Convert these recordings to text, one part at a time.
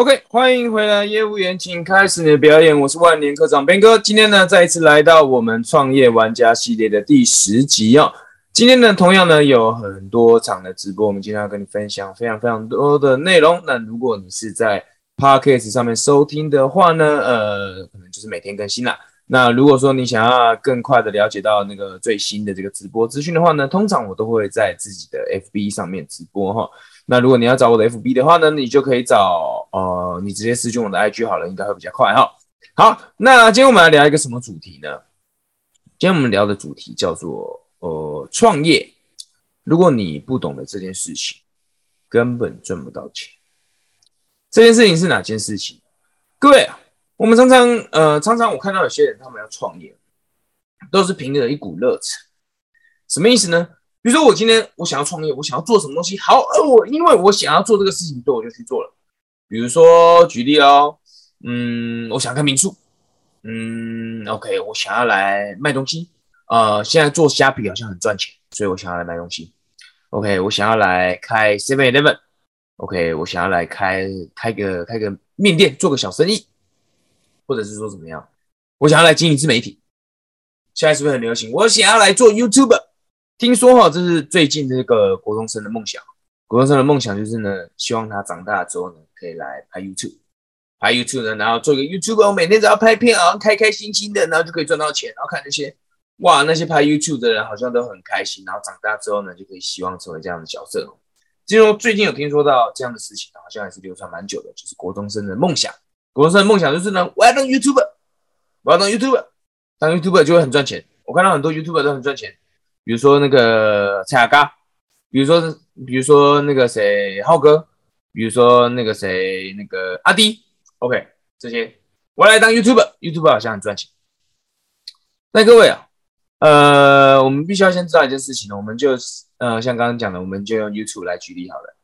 OK，欢迎回来，业务员，请开始你的表演。我是万年科长边哥，今天呢，再一次来到我们创业玩家系列的第十集哦。今天呢，同样呢，有很多场的直播，我们今天要跟你分享非常非常多的内容。那如果你是在 Podcast 上面收听的话呢，呃，可能就是每天更新了。那如果说你想要更快的了解到那个最新的这个直播资讯的话呢，通常我都会在自己的 FB 上面直播哈。那如果你要找我的 FB 的话呢，你就可以找呃，你直接私讯我的 IG 好了，应该会比较快哈。好，那今天我们来聊一个什么主题呢？今天我们聊的主题叫做呃创业。如果你不懂得这件事情，根本赚不到钱。这件事情是哪件事情？各位，我们常常呃常常我看到有些人他们要创业，都是凭着一股热忱。什么意思呢？比如说，我今天我想要创业，我想要做什么东西？好，而我因为我想要做这个事情，所以我就去做了。比如说，举例哦，嗯，我想开民宿，嗯，OK，我想要来卖东西，呃，现在做虾皮好像很赚钱，所以我想要来卖东西。OK，我想要来开 Seven Eleven，OK，我想要来开开个开个面店，做个小生意，或者是说怎么样？我想要来经营自媒体，现在是不是很流行？我想要来做 YouTube。听说哈，这是最近这个国中生的梦想。国中生的梦想就是呢，希望他长大之后呢，可以来拍 YouTube，拍 YouTube 呢，然后做一个 YouTube，我每天只要拍片啊，开开心心的，然后就可以赚到钱。然后看那些哇，那些拍 YouTube 的人好像都很开心。然后长大之后呢，就可以希望成为这样的角色。其实最近有听说到这样的事情，好像还是流传蛮久的，就是国中生的梦想。国生的梦想就是呢，我要当 YouTube，我要当 YouTube，当 YouTube 就会很赚钱。我看到很多 YouTube 都很赚钱。比如说那个蔡雅嘎，比如说比如说那个谁浩哥，比如说那个谁那个阿迪，OK，这些我来当 YouTube，YouTube 好像很赚钱。那各位啊，呃，我们必须要先知道一件事情呢，我们就呃像刚刚讲的，我们就用 YouTube 来举例好了，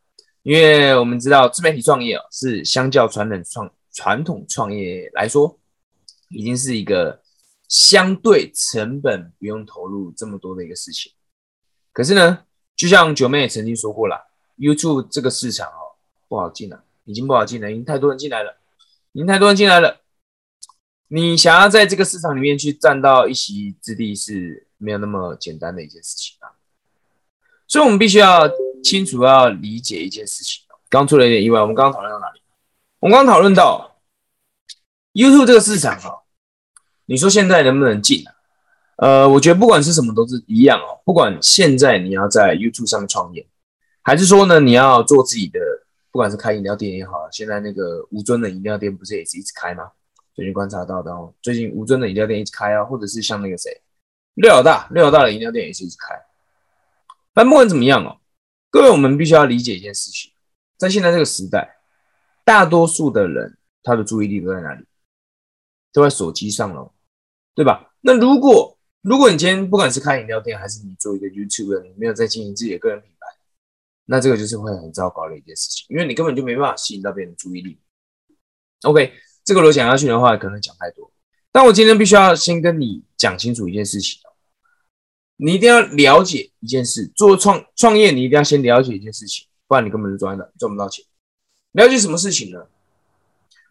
因为我们知道自媒体创业啊，是相较传统创传统创业来说，已经是一个。相对成本不用投入这么多的一个事情，可是呢，就像九妹也曾经说过了，YouTube 这个市场哦不好进了，已经不好进了，已经太多人进来了，已经太多人进来了。你想要在这个市场里面去占到一席之地是没有那么简单的一件事情啊。所以我们必须要清楚要理解一件事情。刚出了一点意外，我们刚刚讨论到哪里？我们刚讨论到 YouTube 这个市场啊。你说现在能不能进啊？呃，我觉得不管是什么都是一样哦。不管现在你要在 YouTube 上面创业，还是说呢你要做自己的，不管是开饮料店也好，现在那个吴尊的饮料店不是也是一直开吗？最近观察到的哦，最近吴尊的饮料店一直开啊，或者是像那个谁六老大，六老大的饮料店也是一直开。但不管怎么样哦，各位我们必须要理解一件事情，在现在这个时代，大多数的人他的注意力都在哪里？都在手机上了。对吧？那如果如果你今天不管是开饮料店，还是你做一个 YouTube，你没有在经营自己的个人品牌，那这个就是会很糟糕的一件事情，因为你根本就没办法吸引到别人的注意力。OK，这个如果讲下去的话，可能讲太多。但我今天必须要先跟你讲清楚一件事情你一定要了解一件事，做创创业，你一定要先了解一件事情，不然你根本就赚的赚不到钱。了解什么事情呢？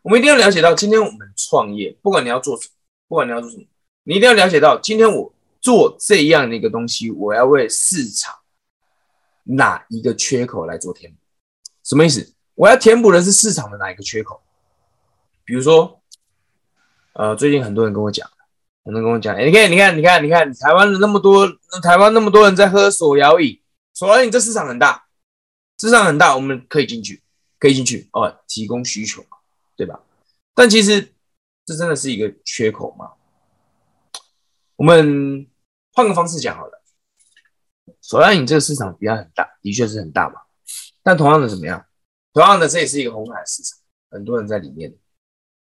我们一定要了解到，今天我们创业，不管你要做什么，不管你要做什么。你一定要了解到，今天我做这样的一个东西，我要为市场哪一个缺口来做填补？什么意思？我要填补的是市场的哪一个缺口？比如说，呃，最近很多人跟我讲，很多人跟我讲，你看，你看，你看，你看，台湾的那么多，台湾那么多人在喝手摇饮，手摇饮这市场很大，市场很大，我们可以进去，可以进去哦，提供需求，对吧？但其实这真的是一个缺口吗？我们换个方式讲好了，手摇饮这个市场比较很大，的确是很大嘛。但同样的怎么样？同样的这也是一个红海市场，很多人在里面，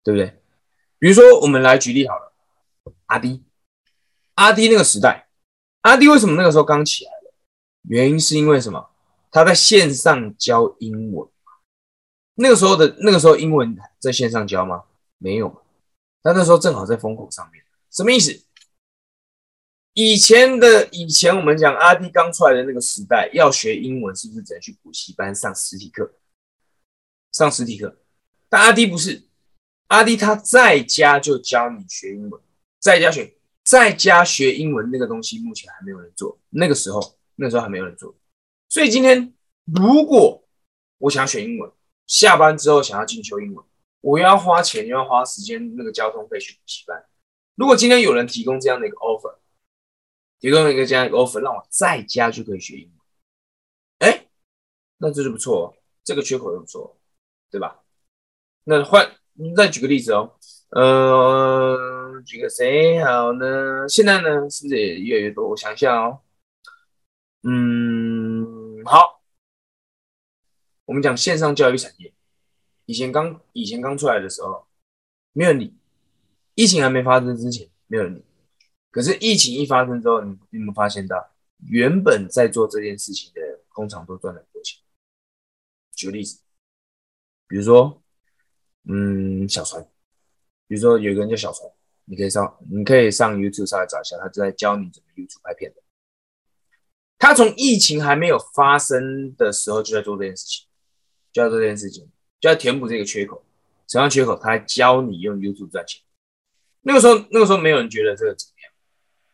对不对？比如说我们来举例好了，阿迪，阿迪那个时代，阿迪为什么那个时候刚起来了？原因是因为什么？他在线上教英文，那个时候的那个时候英文在线上教吗？没有，但那时候正好在风口上面，什么意思？以前的以前，我们讲阿弟刚出来的那个时代，要学英文是不是只能去补习班上实体课？上实体课，但阿迪不是，阿迪他在家就教你学英文，在家学，在家学英文那个东西目前还没有人做，那个时候那时候还没有人做，所以今天如果我想学英文，下班之后想要进修英文，我又要花钱又要花时间，那个交通费去补习班。如果今天有人提供这样的一个 offer，提供一个这样一个 offer，让我在家就可以学英文，哎，那这就不错，这个缺口就不错，对吧？那换再举个例子哦，呃，举个谁好呢？现在呢，是不是也越来越多？我想一下哦，嗯，好，我们讲线上教育产业，以前刚以前刚出来的时候，没有你，疫情还没发生之前，没有你。可是疫情一发生之后，你你有没有发现到，原本在做这件事情的工厂都赚了很多钱？举个例子，比如说。嗯，小船，比如说有个人叫小船，你可以上，你可以上 YouTube 上来找一下，他就在教你怎么 YouTube 拍片的。他从疫情还没有发生的时候就在做这件事情，就要做这件事情，就要填补这个缺口。什么缺口？他教你用 YouTube 赚钱。那个时候，那个时候没有人觉得这个怎么样，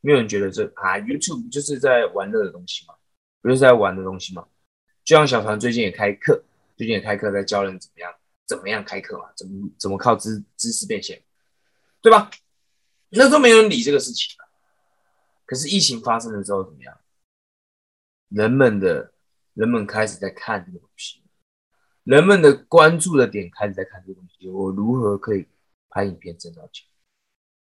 没有人觉得这啊 YouTube 就是在玩乐的东西嘛，不就是在玩的东西嘛。就像小团最近也开课，最近也开课在教人怎么样。怎么样开课嘛？怎么怎么靠知知识变现，对吧？那都没有人理这个事情可是疫情发生的时候怎么样？人们的人们开始在看这个东西，人们的关注的点开始在看这个东西。我如何可以拍影片挣到钱？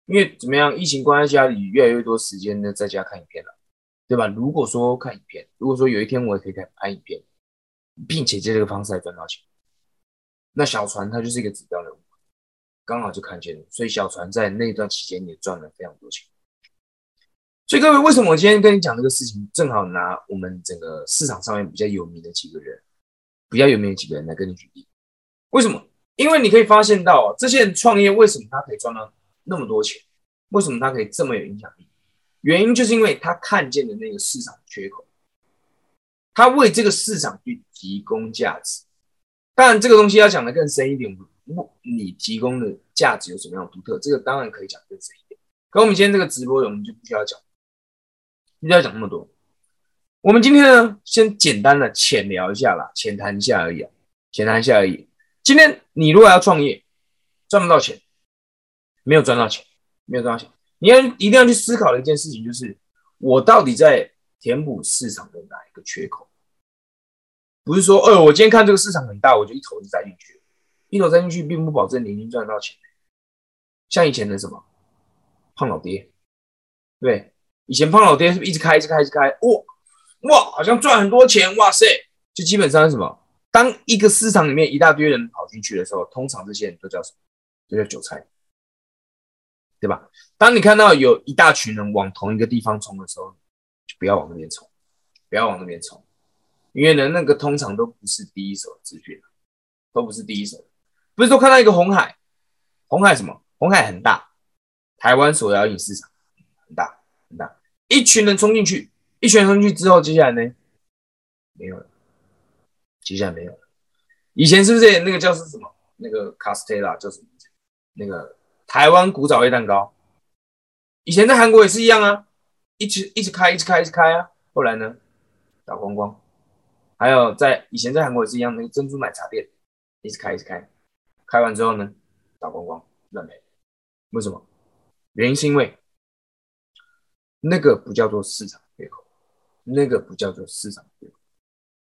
因为怎么样？疫情关在家里，越来越多时间呢，在家看影片了，对吧？如果说看影片，如果说有一天我也可以拍拍影片，并且借这个方式来赚到钱。那小船它就是一个指标人物，刚好就看见了，所以小船在那段期间也赚了非常多钱。所以各位，为什么我今天跟你讲这个事情，正好拿我们整个市场上面比较有名的几个人，比较有名的几个人来跟你举例？为什么？因为你可以发现到，这些人创业为什么他可以赚到那么多钱？为什么他可以这么有影响力？原因就是因为他看见的那个市场缺口，他为这个市场去提供价值。当然，这个东西要讲的更深一点，不，你提供的价值有什么样的独特？这个当然可以讲更深一点。可我们今天这个直播，我们就不需要讲，不需要讲那么多。我们今天呢，先简单的浅聊一下啦，浅谈一下而已啊，浅谈一下而已。今天你如果要创业，赚不到钱，没有赚到钱，没有赚到钱，你要一定要去思考的一件事情就是，我到底在填补市场的哪一个缺口？不是说，哦，我今天看这个市场很大，我就一头就栽进去。一头栽进去，并不保证你能赚到钱。像以前的什么胖老爹，对，以前胖老爹是不是一直开，一直开，一直开？哇哇，好像赚很多钱，哇塞！就基本上是什么？当一个市场里面一大堆人跑进去的时候，通常这些人都叫什么？都叫韭菜，对吧？当你看到有一大群人往同一个地方冲的时候，就不要往那边冲，不要往那边冲。因为呢，那个通常都不是第一手资讯，都不是第一手。不是说看到一个红海，红海什么？红海很大，台湾手摇饮市场很大很大，一群人冲进去，一群人冲进去之后，接下来呢，没有了，接下来没有了。以前是不是那个叫是什么？那个卡斯特拉叫什么？那个台湾古早味蛋糕，以前在韩国也是一样啊，一直一直开，一直开，一直开啊。后来呢，打光光。还有在以前在韩国也是一样，那个珍珠奶茶店一直开一直开，开完之后呢，打光光乱没。为什么？原因是因为那个不叫做市场，那个不叫做市场缺口。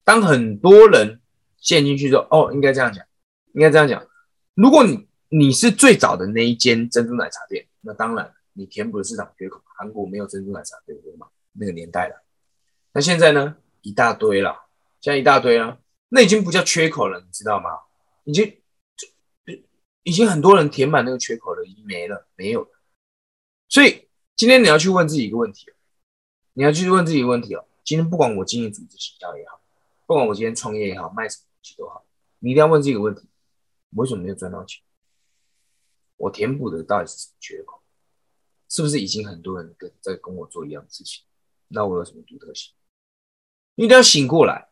当很多人陷进去之后，哦，应该这样讲，应该这样讲。如果你你是最早的那一间珍珠奶茶店，那当然你填补了市场缺口。韩国没有珍珠奶茶对嘛？那个年代了。那现在呢，一大堆了。现在一大堆了，那已经不叫缺口了，你知道吗？已经已经很多人填满那个缺口了，已经没了，没有了。所以今天你要去问自己一个问题你要去问自己问题哦。今天不管我经营组织营销也好，不管我今天创业也好，卖什么东西都好，你一定要问自己一个问题：我为什么没有赚到钱？我填补的到底是什么缺口？是不是已经很多人跟在跟我做一样的事情？那我有什么独特性？你一定要醒过来。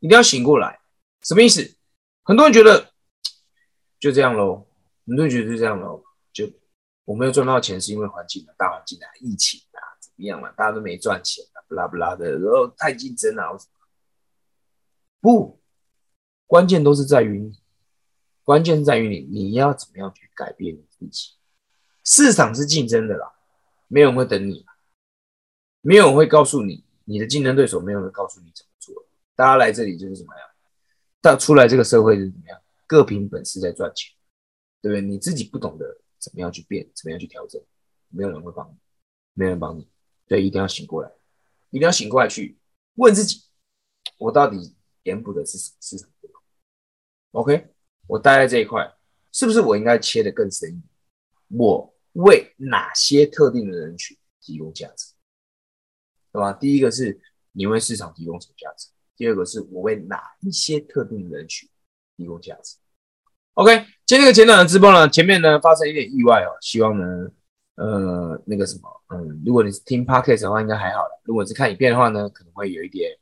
一定要醒过来，什么意思？很多人觉得，就这样喽。很多人觉得就这样喽，就我没有赚到钱是因为环境啊，大环境啊，疫情啊，么样嘛？大家都没赚钱啊，不拉不拉的，然后太竞争了。不，关键都是在于你，关键是在于你，你要怎么样去改变你自己。市场是竞争的啦，没有人会等你，没有人会告诉你，你的竞争对手没有人告诉你怎么做。大家来这里就是怎么样？到出来这个社会是怎么样？各凭本事在赚钱，对不对？你自己不懂得怎么样去变，怎么样去调整，没有人会帮你，没人帮你，对一定要醒过来，一定要醒过来去问自己：我到底填补的是什么市场？OK，我待在这一块，是不是我应该切的更深一点？我为哪些特定的人群提供价值？对吧？第一个是你为市场提供什么价值？第二个是我为哪一些特定的人群提供价值？OK，今天这个简短的直播呢，前面呢发生一点意外哦，希望呢，呃，那个什么，嗯，如果你是听 Podcast 的话，应该还好了；如果是看影片的话呢，可能会有一点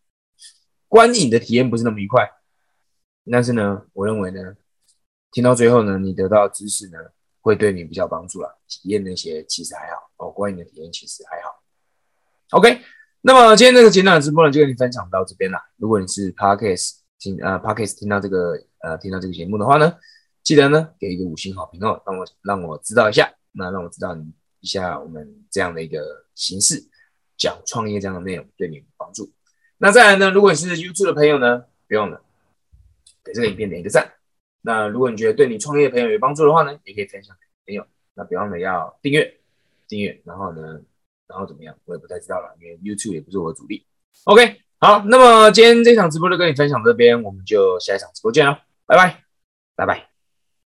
观影的体验不是那么愉快。但是呢，我认为呢，听到最后呢，你得到知识呢，会对你比较帮助了。体验那些其实还好哦，观影的体验其实还好。OK。那么今天这个简短的直播呢，就跟你分享到这边了。如果你是 Podcast 听呃 Podcast 听到这个呃听到这个节目的话呢，记得呢给一个五星好评哦，让我让我知道一下，那让我知道你一下我们这样的一个形式讲创业这样的内容对你有帮助。那再来呢，如果你是 YouTube 的朋友呢，不用了给这个影片点一个赞。那如果你觉得对你创业的朋友有帮助的话呢，也可以分享给朋友。那别忘了要订阅订阅，然后呢。然后怎么样？我也不太知道了，因为 YouTube 也不是我的主力。OK，好，那么今天这场直播就跟你分享这边，我们就下一场直播见了，拜拜，拜拜。